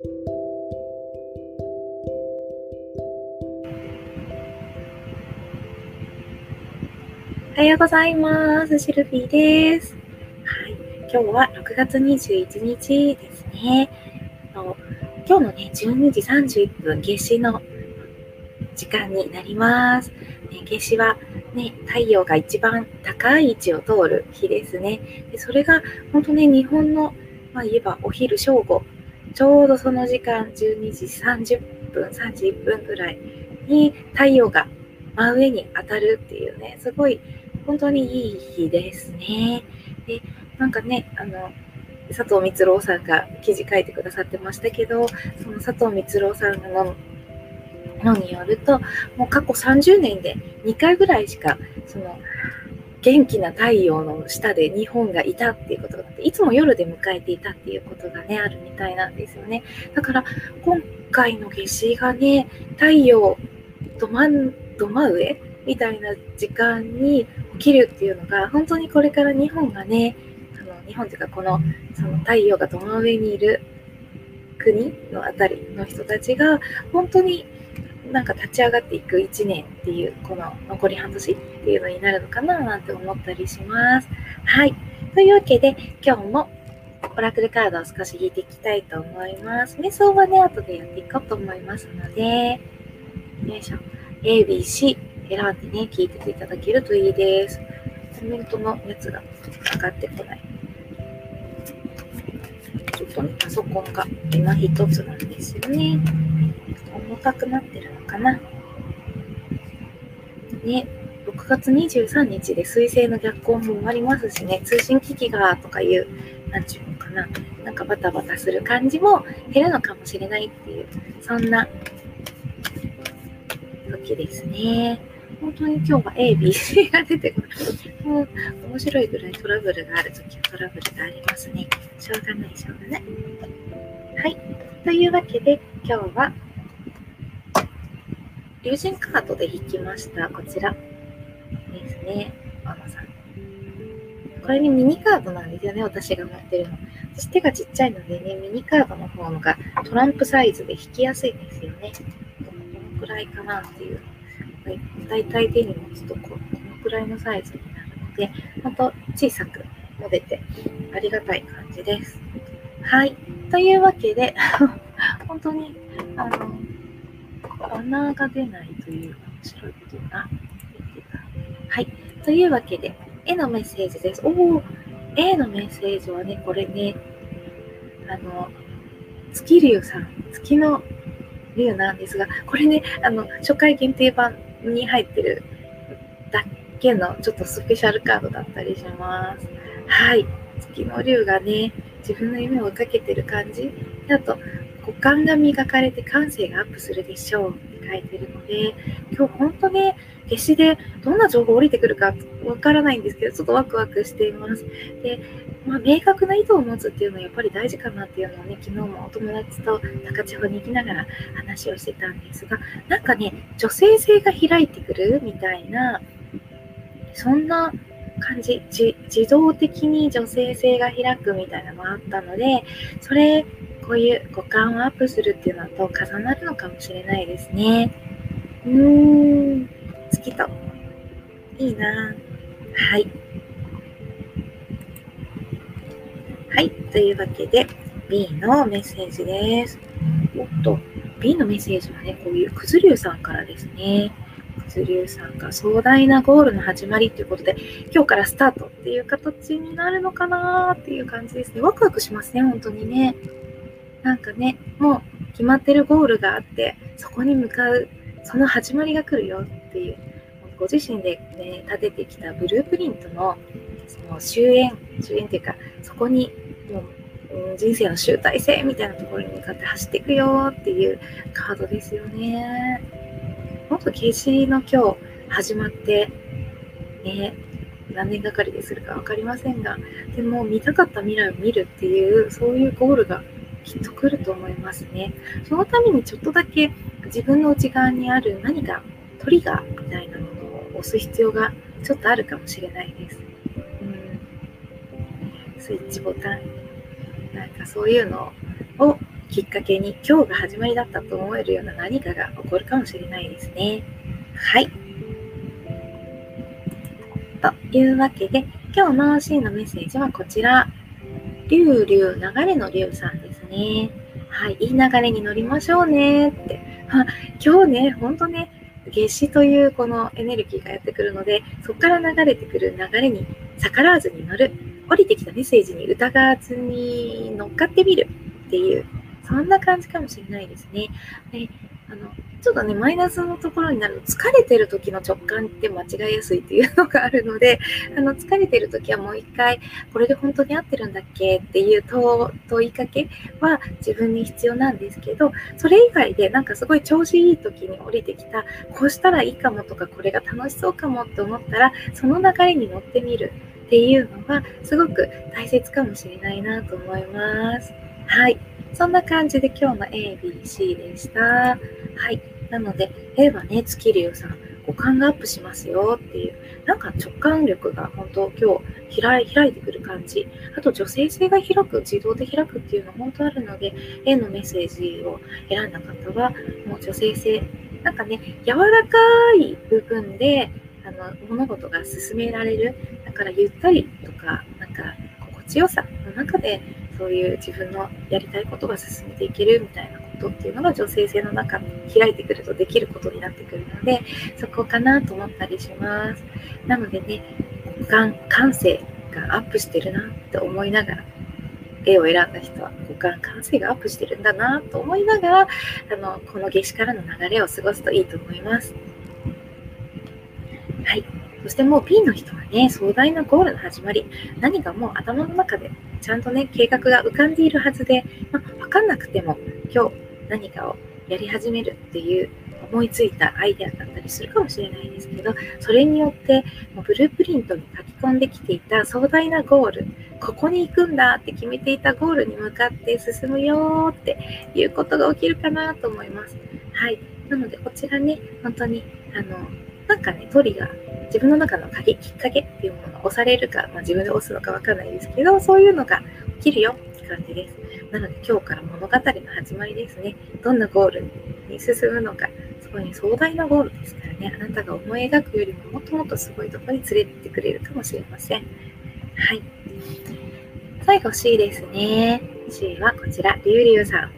おはようございます。シルフィーです。はい、今日は6月21日ですね。今日のね、12時31分、夏至の時間になります。ね、夏至はね、太陽が一番高い位置を通る日ですね。でそれが本当ね、日本の、まあ、言えばお昼正午、ちょうどその時間、12時30分、31分ぐらいに太陽が真上に当たるっていうね、すごい本当にいい日ですね。で、なんかね、あの、佐藤光郎さんが記事書いてくださってましたけど、その佐藤光郎さんののによると、もう過去30年で2回ぐらいしか、その、元気な太陽の下で日本がいたっていうことがあって、いつも夜で迎えていたっていうことがね、あるみたいなんですよね。だから、今回の夏至がね、太陽ど真、ど真上みたいな時間に起きるっていうのが本当にこれから日本がねあの日本というかこのその太陽がどの上にいる国のあたりの人たちが本当になんか立ち上がっていく1年っていうこの残り半年っていうのになるのかななんて思ったりします。はい。というわけで今日もオラクルカードを少し引いていきたいと思います。瞑想はね、後でやっていこうと思いますので、よいしょ。A, B, C 選んでね、聞いてていただけるといいです。コメントのやつが上がってこない。ちょっとね、パソコンが今一つなんですよね。重たくなってるのかな。ね、6月23日で水星の逆行も終わりますしね、通信機器がとかいう、なんちゅうのかな、なんかバタバタする感じも減るのかもしれないっていう、そんな時ですね。本当に今日は A、B、C が出てくる。もう面白いぐらいトラブルがあるときはトラブルがありますね。しょうがない、しょうがない。はい。というわけで今日は友人カードで引きました。こちらですね。ママさん。これにミニカードなんですよね、私が持ってるの。私手がちっちゃいのでね、ミニカードの方のがトランプサイズで引きやすいんですよね。どのくらいかなっていう大体手に持つとここのくらいのサイズになるので、ほんと小さく持ててありがたい感じです。はい。というわけで、本当に、あの、穴が出ないという面白いことが言ってた。はい。というわけで、絵のメッセージです。おお、A のメッセージはね、これね、あの、月竜さん、月の竜なんですが、これね、あの、初回限定版に入ってるだけのちょっとスペシャルカードだったりします。はい。月の竜がね、自分の夢を追いかけてる感じ。あと、五感が磨かれて感性がアップするでしょうって書いてるので、今日本当ね、夏至でどんな情報降りてくるかわからないんですけど、ちょっとワクワクしています。で、まあ、明確な意図を持つっていうのはやっぱり大事かなっていうのをね、昨日もお友達と中地方に行きながら話をしてたんですが、なんかね、女性性が開いてくるみたいな、そんな感じ自動的に女性性が開くみたいなのがあったので、それ、こういう五感をアップするっていうのと重なるのかもしれないですね。うーん、月と。いいなはい。はい。というわけで、B のメッセージです。おっと、B のメッセージはね、こういうくずりゅうさんからですね。くずりゅうさんが壮大なゴールの始まりということで、今日からスタートっていう形になるのかなっていう感じですね。ワクワクしますね、本当にね。なんかね、もう決まってるゴールがあって、そこに向かう、その始まりが来るよっていう、ご自身で、ね、立ててきたブループリントのその終焉、終焉っていうか、そこにもう、人生の集大成みたいなところに向かって走っていくよっていうカードですよね。もっと景色の今日始まって、ね、何年がかりでするか分かりませんが、でも見たかった未来を見るっていう、そういうゴールがきっと来ると思いますね。そのためにちょっとだけ自分の内側にある何かトリガーみたいなものを押す必要がちょっとあるかもしれないです。うんスイッチボタン、なんかそういうのをきっかけに今日が始まりだったと思えるような何かが起こるかもしれないですね。はい。というわけで、今日の C のメッセージはこちら。りゅうりゅう、流れのりゅうさんでね。はい、いい流れに乗りましょうねって。あ今日ね、ほんとね、夏至というこのエネルギーがやってくるので、そこから流れてくる流れに逆らわずに乗る。降りてきたメッセージに疑わずに乗っかってみるっていう、そんな感じかもしれないですね。であのちょっとね、マイナスのところになると、疲れてる時の直感って間違いやすいっていうのがあるので、あの疲れてる時はもう一回、これで本当に合ってるんだっけっていう問いかけは自分に必要なんですけど、それ以外でなんかすごい調子いい時に降りてきた、こうしたらいいかもとか、これが楽しそうかもって思ったら、その流れに乗ってみるっていうのは、すごく大切かもしれないなと思います。はい。そんな感じで今日の A、B、C でした。はい。なので、A はね、月流さん、五感がアップしますよっていう、なんか直感力が本当今日開いてくる感じ。あと女性性が開く、自動で開くっていうの本当あるので、A のメッセージを選んだ方は、もう女性性、なんかね、柔らかい部分で、あの物事が進められる。だからゆったりとか、なんか心地よさの中でそういう自分のやりたいことが進めていけるみたいなことっていうのが女性性の中開いてくるとできることになってくるのでそこかなと思ったりします。なのでね感感性がアップしてるなって思いながら絵を選んだ人は五感感性がアップしてるんだなと思いながらあのこの夏至からの流れを過ごすといいと思います。はい。そしてもう P の人はね、壮大なゴールの始まり、何かもう頭の中でちゃんとね、計画が浮かんでいるはずで、まあ、分かんなくても今日何かをやり始めるっていう思いついたアイデアだったりするかもしれないですけど、それによってもうブループリントに書き込んできていた壮大なゴール、ここに行くんだって決めていたゴールに向かって進むよっていうことが起きるかなと思います。はい。なので、こちらね、本当に、あの、なんかね、トリガー、自分の中の鍵、きっかけっていうものが押されるか、まあ、自分で押すのかわかんないですけど、そういうのが起きるよって感じです。なので今日から物語の始まりですね。どんなゴールに進むのか、すごい壮大なゴールですからね、あなたが思い描くよりももっともっとすごいとこに連れてってくれるかもしれません。はい。最後 C ですね。C はこちら、りゅうりゅうさん。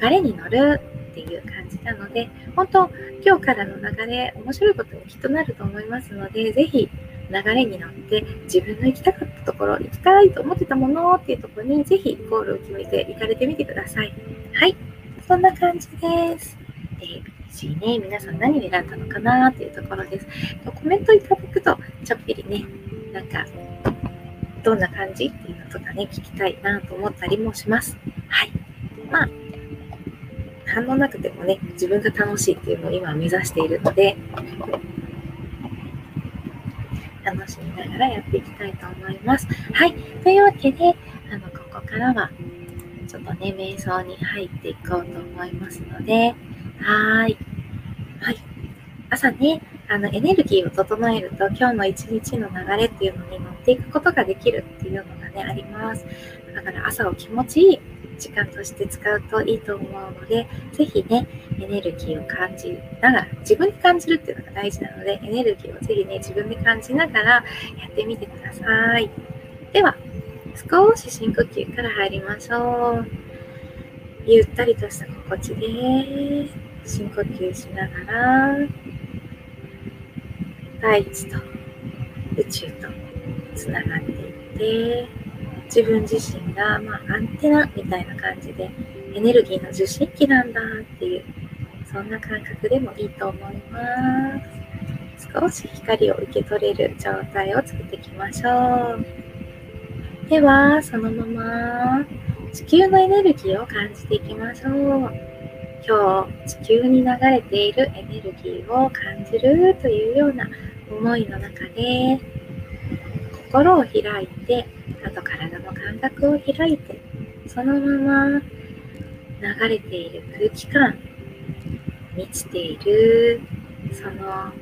流れに乗るっていう感じなので、本当、今日からの流れ、面白いことにきっとなると思いますので、ぜひ流れに乗って自分の行きたかったところ、行きたいと思ってたものっていうところにぜひゴールを決めて行かれてみてください。はい、そんな感じです。A、B、C ね、皆さん何を選んだのかなっていうところです。コメントいただくと、ちょっぴりね、なんか、どんな感じっていうのとかね、聞きたいなと思ったりもします。はい。まあ、反応なくてもね、自分が楽しいっていうのを今目指しているので、楽しみながらやっていきたいと思います。はい。というわけで、あの、ここからは、ちょっとね、瞑想に入っていこうと思いますので、はい。はい。朝ね、あの、エネルギーを整えると、今日の一日の流れっていうのに乗っていくことができるっていうのがね、あります。だから朝を気持ちいい時間として使うといいと思うので、ぜひね、エネルギーを感じながら、自分で感じるっていうのが大事なので、エネルギーをぜひね、自分で感じながらやってみてください。では、少し深呼吸から入りましょう。ゆったりとした心地で深呼吸しながら、大地と宇宙とつながっていって、自分自身が、まあ、アンテナみたいな感じでエネルギーの受信機なんだっていうそんな感覚でもいいと思います。少し光を受け取れる状態を作っていきましょう。ではそのまま地球のエネルギーを感じていきましょう。今日地球に流れているエネルギーを感じるというような思いの中で心を開いてあと体の感覚を開いてそのまま流れている空気感満ちているその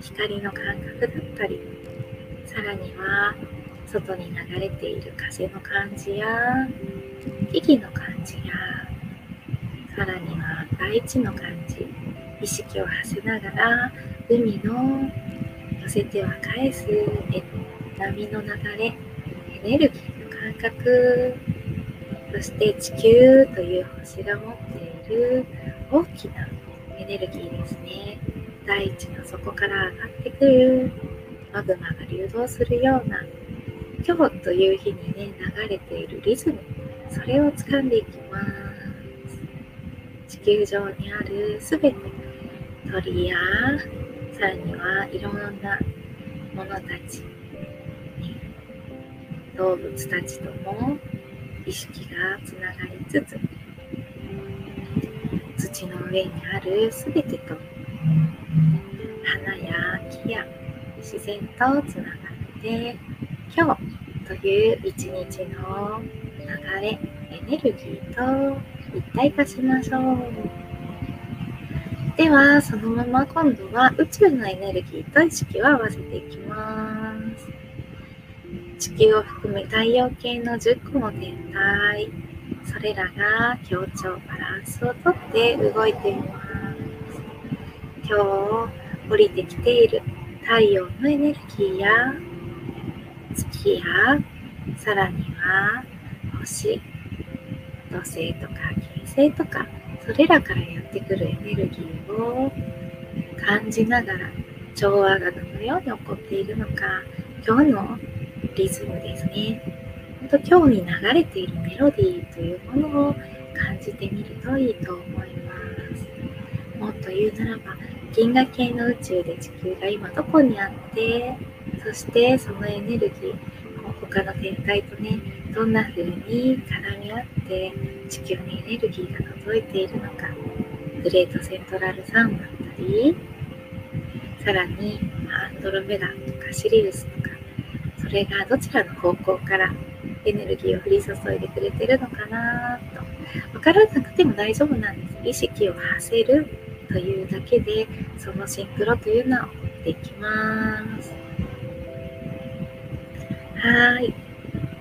光の感覚だったりさらには外に流れている風の感じや木々の感じやさらには大地の感じ意識を馳せながら海の寄せては返す波の流れエネルギーの感覚そして地球という星が持っている大きなエネルギーですね。大地の底から上がってくるマグマが流動するような今日という日にね流れているリズム。それを掴んでいきます。地球上にあるすべて鳥やさらにはいろんなものたち、動物たちとも意識がつながりつつ土の上にあるすべてと花や木や自然とつながって今日という一日の流れエネルギーと一体化しましょう。ではそのまま今度は宇宙のエネルギーと意識を合わせていきます。地球を含め太陽系の10個の天体。それらが協調バランスをとって動いています。今日降りてきている太陽のエネルギーや月やさらには星。土星とか金星とかそれらからやってくるエネルギーを感じながら調和がどのように起こっているのか今日のリズムですね。本当今日に流れているメロディーというものを感じてみるといいと思います。もっと言うならば銀河系の宇宙で地球が今どこにあってそしてそのエネルギー他の天体とねどんな風に絡み合って地球にエネルギーが届いているのかグレートセントラルサンだったりさらにアンドロメダとかシリウスとそれがどちらの方向からエネルギーを降り注いでくれてるのかなと。分からなくても大丈夫なんです。意識を馳せるというだけでそのシンクロというのは起こっていきます。はい。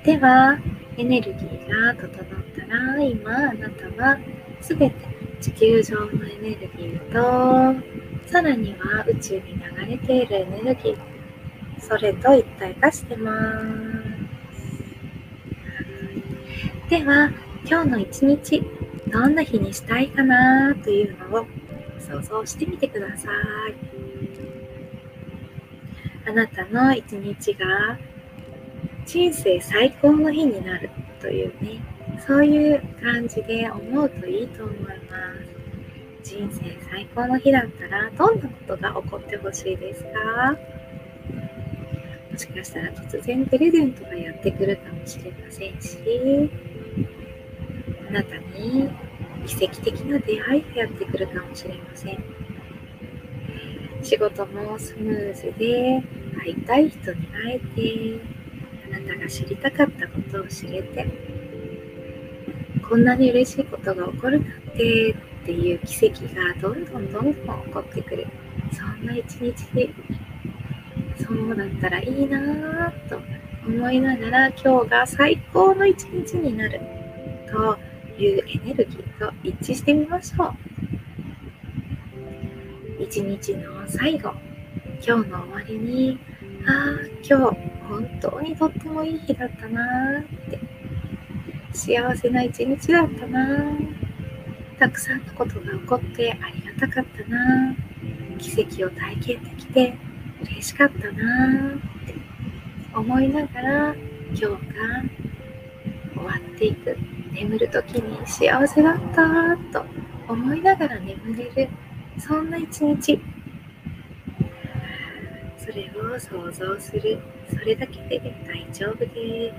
ではエネルギーが整ったら今あなたはすべて地球上のエネルギーとさらには宇宙に流れているエネルギーそれと一体化してます。では今日の一日どんな日にしたいかなというのを想像してみてください。あなたの一日が人生最高の日になるというねそういう感じで思うといいと思います。人生最高の日だったらどんなことが起こってほしいですか？もしかしたら突然プレゼントがやってくるかもしれませんしあなたに奇跡的な出会いがやってくるかもしれません。仕事もスムーズで会いたい人に会えてあなたが知りたかったことを知れてこんなに嬉しいことが起こるなんてっていう奇跡がどんどんどんどん起こってくる。そんな一日でそうだったらいいなぁと思いながら今日が最高の一日になるというエネルギーと一致してみましょう一日の最後今日の終わりにああ今日本当にとってもいい日だったなって幸せな一日だったな。たくさんのことが起こってありがたかったな。奇跡を体験できて嬉しかったなーって思いながら今日が終わっていく眠る時に幸せだったと思いながら眠れるそんな一日。それを想像する。それだけで大丈夫で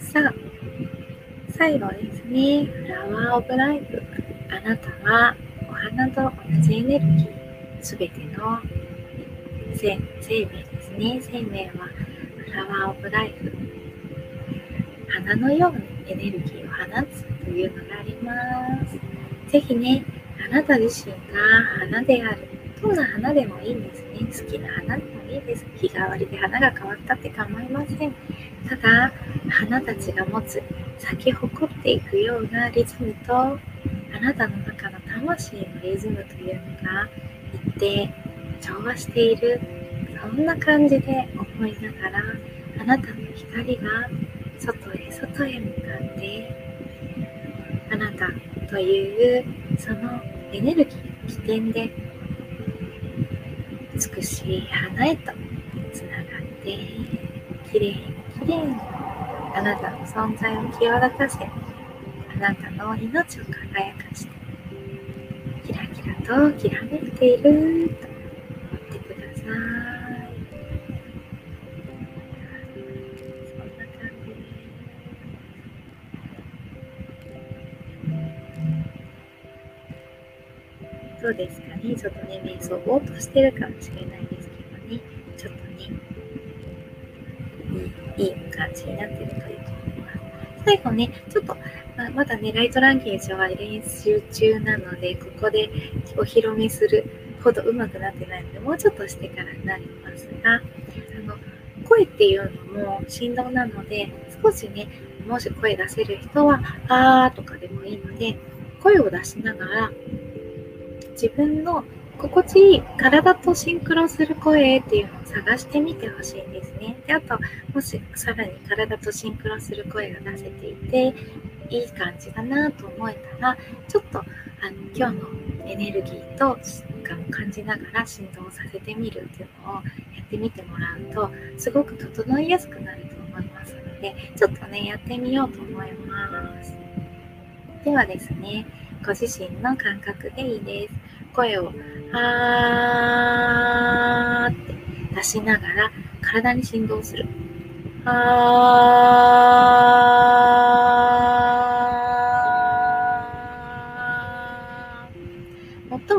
す。さあ最後ですね。フラワーオブライフ。あなたはお花と同じエネルギー。すべての生命ですね生命はフラワーオブライフ花のようにエネルギーを放つというのがありますぜひねあなた自身が花である。どんな花でもいいんですね。好きな花でもいいです。日替わりで花が変わったって構いません。ただ、花たちが持つ咲き誇っていくようなリズムとあなたの中の魂のリズムというのが一定調和しているそんな感じで思いながらあなたの光が外へ外へ向かってあなたというそのエネルギーの起点で美しい花へとつながってきれいにきれいにあなたの存在を際立たせあなたの命を輝かしてときらめいている。と思ってくださいそんな感じ。どうですかね。ちょっとね瞑想ぼーっとしてるかもしれないですけどね。ちょっとねいいいい感じになってるといいと思います最後ねちょっとまだねライトランゲージは練習中なのでここでお披露目するほど上手くなってないのでもうちょっとしてからになりますがあの声っていうのも振動なので少しねもし声出せる人は「あー」とかでもいいので声を出しながら自分の心地いい体とシンクロする声っていうのを探してみてほしいんですね。であともしさらに体とシンクロする声が出せていていい感じだなと思えたらちょっとあの今日のエネルギーと感を感じながら振動させてみるっていうのをやってみてもらうとすごく整いやすくなると思いますのでちょっとねやってみようと思います。ではですねご自身の感覚でいいです。声を「あー」って出しながら体に振動する。あー。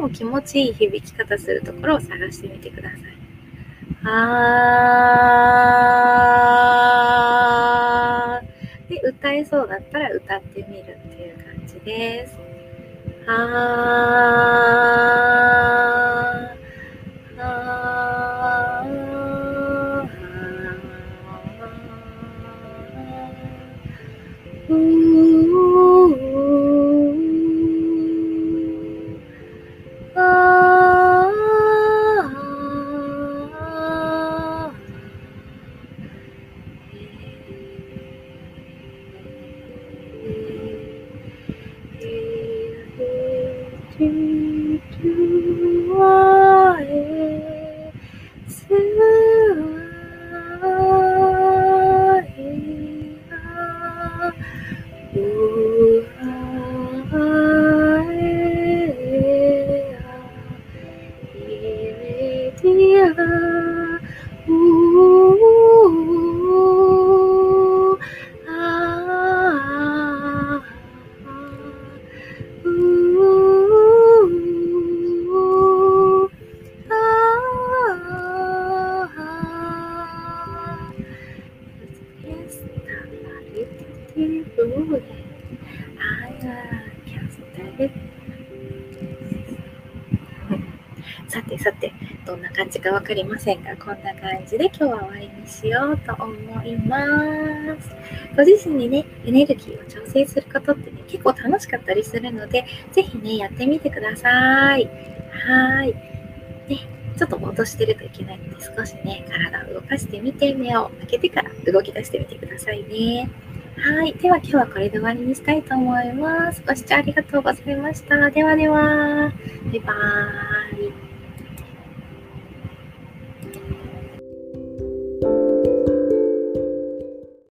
も気持ちいい響き方するところを探してみてください。あーで歌えそうだったら歌ってみるっていう感じです。あーんな感じかわかりませんが、こんな感じで今日は終わりにしようと思います。ご自身にね、エネルギーを調整することってね、結構楽しかったりするので、ぜひね、やってみてください。はーい。ね、ちょっとぼーっとしてるといけないので、少しね、体を動かしてみて、目を開けてから動き出してみてくださいね。はい。では今日はこれで終わりにしたいと思います。ご視聴ありがとうございました。ではでは、バイバーイ。